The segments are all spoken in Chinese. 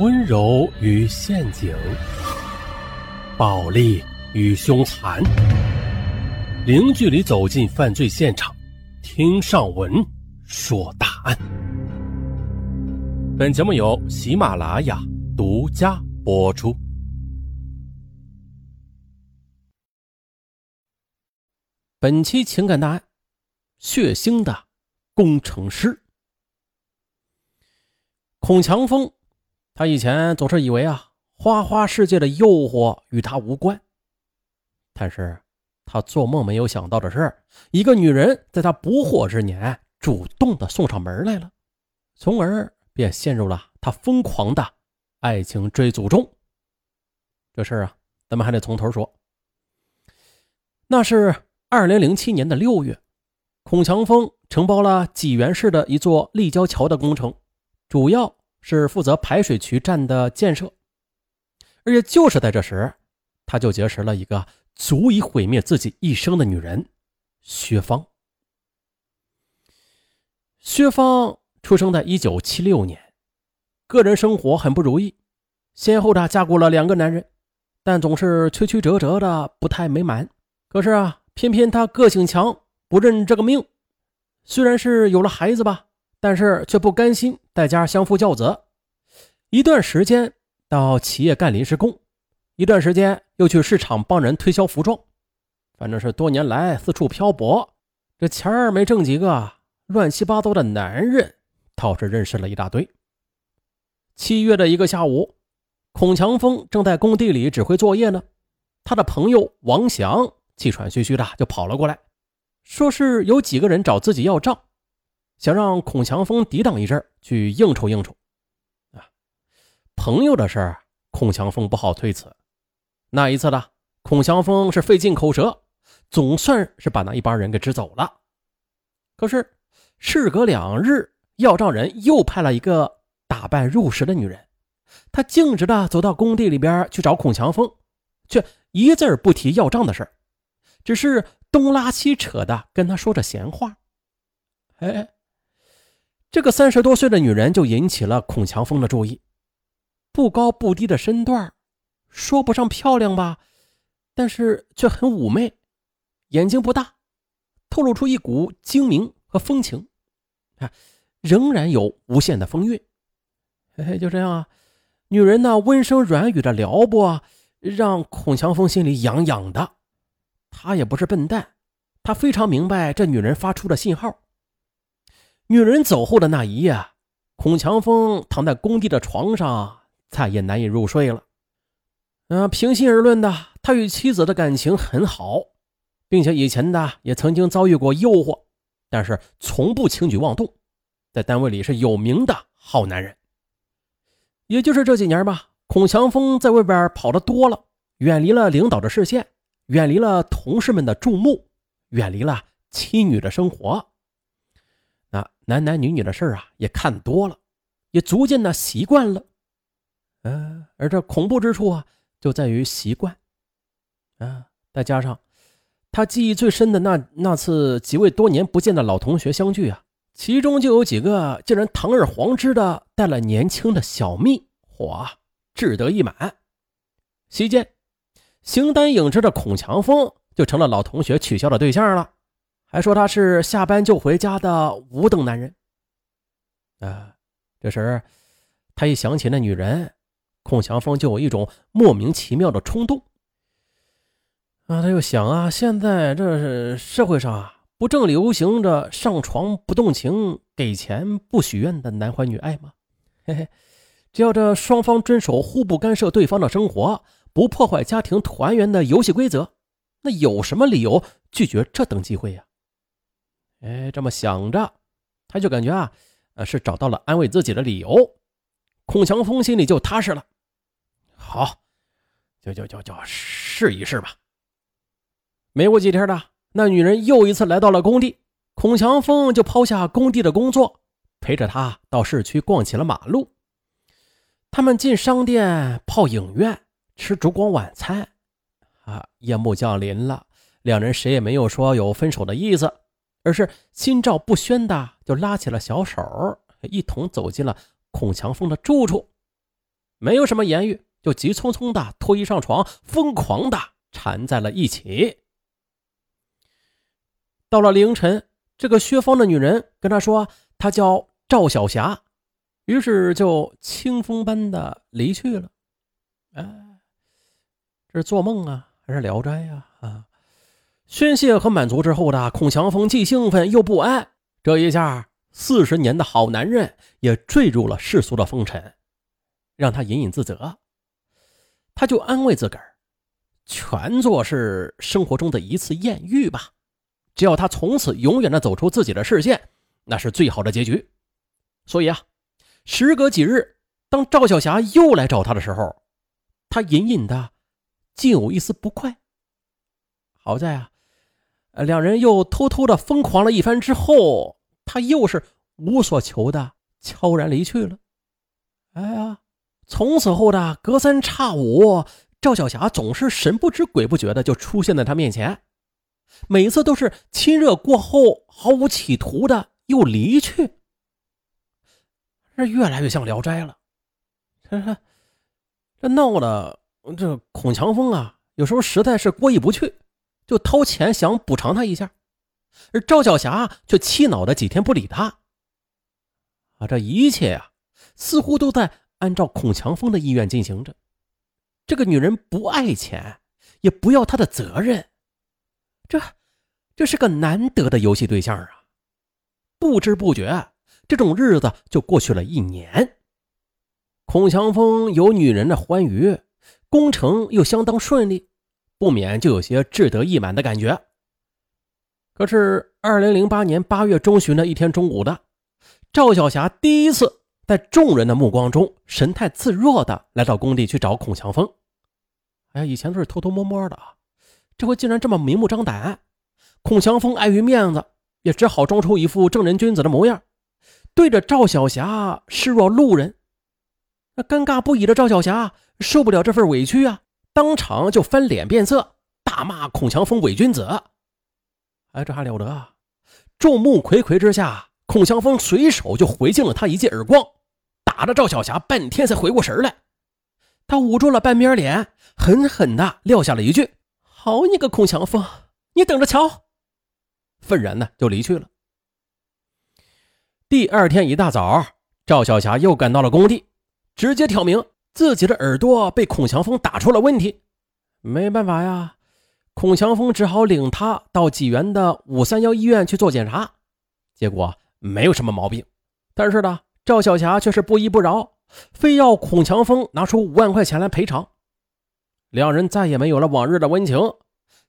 温柔与陷阱，暴力与凶残，零距离走进犯罪现场，听上文说大案。本节目由喜马拉雅独家播出。本期情感大案：血腥的工程师。孔强峰，他以前总是以为啊，花花世界的诱惑与他无关。但是，他做梦没有想到的是，一个女人在他不惑之年主动的送上门来了，从而便陷入了他疯狂的爱情追逐中。这事儿啊，咱们还得从头说。那是二零零七年的六月，孔强峰承包了济源市的一座立交桥的工程。主要是负责排水渠站的建设，而且就是在这时，他就结识了一个足以毁灭自己一生的女人——薛芳。薛芳出生在一九七六年，个人生活很不如意，先后的嫁过了两个男人，但总是曲曲折折的，不太美满。可是啊，偏偏她个性强，不认这个命，虽然是有了孩子吧。但是却不甘心在家相夫教子，一段时间到企业干临时工，一段时间又去市场帮人推销服装，反正是多年来四处漂泊，这钱儿没挣几个，乱七八糟的男人倒是认识了一大堆。七月的一个下午，孔强峰正在工地里指挥作业呢，他的朋友王翔气喘吁吁的就跑了过来，说是有几个人找自己要账。想让孔强峰抵挡一阵去应酬应酬，啊，朋友的事儿，孔强峰不好推辞。那一次呢，孔强峰是费尽口舌，总算是把那一帮人给支走了。可是事隔两日，要账人又派了一个打扮入时的女人，她径直的走到工地里边去找孔强峰，却一字不提要账的事只是东拉西扯的跟他说着闲话。哎。这个三十多岁的女人就引起了孔强峰的注意，不高不低的身段，说不上漂亮吧，但是却很妩媚，眼睛不大，透露出一股精明和风情，啊，仍然有无限的风韵。嘿，就这样啊，女人那温声软语的撩拨，让孔强峰心里痒痒的。他也不是笨蛋，他非常明白这女人发出的信号。女人走后的那一夜，孔强峰躺在工地的床上，再也难以入睡了。嗯，平心而论的，他与妻子的感情很好，并且以前的也曾经遭遇过诱惑，但是从不轻举妄动，在单位里是有名的好男人。也就是这几年吧，孔强峰在外边跑的多了，远离了领导的视线，远离了同事们的注目，远离了妻女的生活。男男女女的事儿啊，也看多了，也逐渐的习惯了。嗯，而这恐怖之处啊，就在于习惯。啊，再加上他记忆最深的那那次几位多年不见的老同学相聚啊，其中就有几个竟然堂而皇之的带了年轻的小蜜，嚯，志得意满。席间，形单影只的孔强峰就成了老同学取笑的对象了。还说他是下班就回家的五等男人。啊，这时他一想起那女人，孔祥峰就有一种莫名其妙的冲动。啊，他又想啊，现在这是社会上啊，不正流行着上床不动情，给钱不许愿的男欢女爱吗？嘿嘿，只要这双方遵守互不干涉对方的生活，不破坏家庭团圆的游戏规则，那有什么理由拒绝这等机会呀？哎，这么想着，他就感觉啊，呃，是找到了安慰自己的理由。孔强峰心里就踏实了。好，就就就就试一试吧。没过几天的，那女人又一次来到了工地，孔强峰就抛下工地的工作，陪着她到市区逛起了马路。他们进商店、泡影院、吃烛光晚餐。啊，夜幕降临了，两人谁也没有说有分手的意思。而是心照不宣的就拉起了小手，一同走进了孔强峰的住处。没有什么言语，就急匆匆的脱衣上床，疯狂的缠在了一起。到了凌晨，这个薛芳的女人跟他说，她叫赵小霞，于是就清风般的离去了。哎，这是做梦啊，还是聊斋呀？啊！宣泄和满足之后的孔祥峰既兴奋又不安，这一下四十年的好男人也坠入了世俗的风尘，让他隐隐自责。他就安慰自个儿，全做是生活中的一次艳遇吧。只要他从此永远的走出自己的视线，那是最好的结局。所以啊，时隔几日，当赵小霞又来找他的时候，他隐隐的竟有一丝不快。好在啊。呃，两人又偷偷的疯狂了一番之后，他又是无所求的悄然离去了。哎呀，从此后的隔三差五，赵小霞总是神不知鬼不觉的就出现在他面前，每次都是亲热过后毫无企图的又离去。这越来越像《聊斋》了，这这闹的这孔强峰啊，有时候实在是过意不去。就掏钱想补偿他一下，而赵小霞却气恼的几天不理他。啊，这一切呀，似乎都在按照孔强峰的意愿进行着。这个女人不爱钱，也不要他的责任，这，这是个难得的游戏对象啊！不知不觉，这种日子就过去了一年。孔强峰有女人的欢愉，工程又相当顺利。不免就有些志得意满的感觉。可是，二零零八年八月中旬的一天中午的，赵小霞第一次在众人的目光中神态自若的来到工地去找孔强峰。哎，以前都是偷偷摸摸的啊，这回竟然这么明目张胆。孔强峰碍于面子，也只好装出一副正人君子的模样，对着赵小霞视若路人。那尴尬不已的赵小霞受不了这份委屈啊！当场就翻脸变色，大骂孔祥峰伪君子。哎，这还了得啊！众目睽睽之下，孔祥峰随手就回敬了他一记耳光，打的赵小霞半天才回过神来。他捂住了半边脸，狠狠地撂下了一句：“好你个孔祥峰，你等着瞧！”愤然的就离去了。第二天一大早，赵小霞又赶到了工地，直接挑明。自己的耳朵被孔祥峰打出了问题，没办法呀，孔祥峰只好领他到济源的五三幺医院去做检查，结果没有什么毛病。但是呢，赵小霞却是不依不饶，非要孔祥峰拿出五万块钱来赔偿。两人再也没有了往日的温情，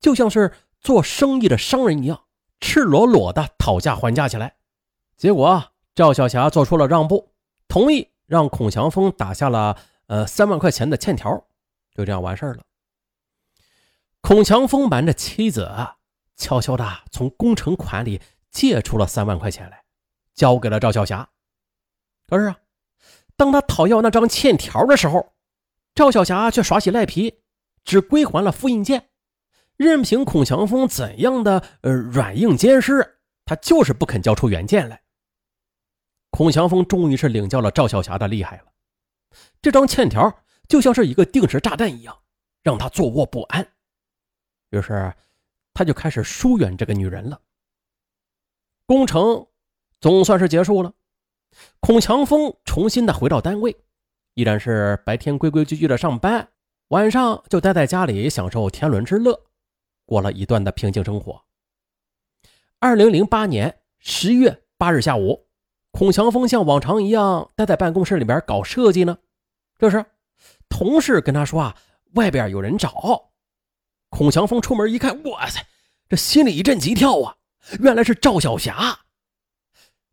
就像是做生意的商人一样，赤裸裸的讨价还价起来。结果赵小霞做出了让步，同意让孔祥峰打下了。呃，三万块钱的欠条，就这样完事儿了。孔强峰瞒着妻子，悄悄的从工程款里借出了三万块钱来，交给了赵小霞。可是啊，当他讨要那张欠条的时候，赵小霞却耍起赖皮，只归还了复印件，任凭孔强峰怎样的呃软硬兼施，他就是不肯交出原件来。孔强峰终于是领教了赵小霞的厉害了。这张欠条就像是一个定时炸弹一样，让他坐卧不安。于是，他就开始疏远这个女人了。工程总算是结束了，孔强峰重新的回到单位，依然是白天规规矩矩的上班，晚上就待在家里享受天伦之乐，过了一段的平静生活。二零零八年十一月八日下午，孔强峰像往常一样待在办公室里边搞设计呢。这时，同事跟他说：“啊，外边有人找。”孔祥峰出门一看，哇塞，这心里一阵急跳啊！原来是赵小霞。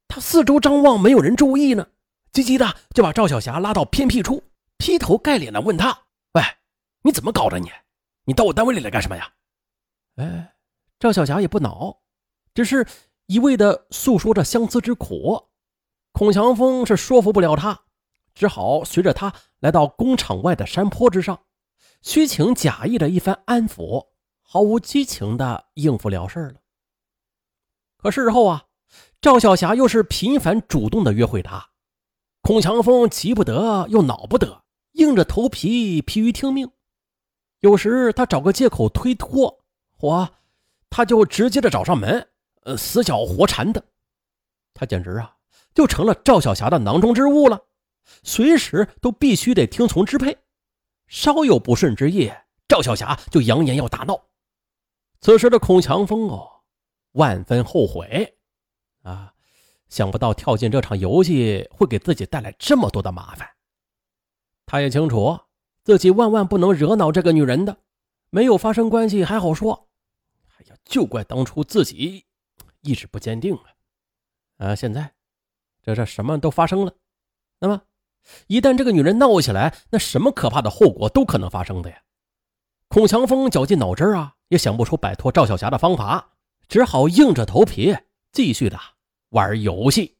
他四周张望，没有人注意呢，急急的就把赵小霞拉到偏僻处，劈头盖脸的问他：“喂，你怎么搞的？你，你到我单位里来干什么呀？”哎，赵小霞也不恼，只是一味的诉说着相思之苦。孔祥峰是说服不了他。只好随着他来到工厂外的山坡之上，虚情假意的一番安抚，毫无激情的应付了事了。可事后啊，赵小霞又是频繁主动的约会他，孔强峰急不得又恼不得，硬着头皮疲于听命。有时他找个借口推脱，我他就直接的找上门，呃，死搅活缠的。他简直啊，就成了赵小霞的囊中之物了，随时都必须得听从支配。稍有不顺之意，赵小霞就扬言要大闹。此时的孔强峰哦，万分后悔啊，想不到跳进这场游戏会给自己带来这么多的麻烦。他也清楚。自己万万不能惹恼这个女人的，没有发生关系还好说。哎呀，就怪当初自己意志不坚定啊！啊，现在这这什么都发生了，那么一旦这个女人闹起来，那什么可怕的后果都可能发生的呀！孔强峰绞尽脑汁啊，也想不出摆脱赵小霞的方法，只好硬着头皮继续的玩游戏。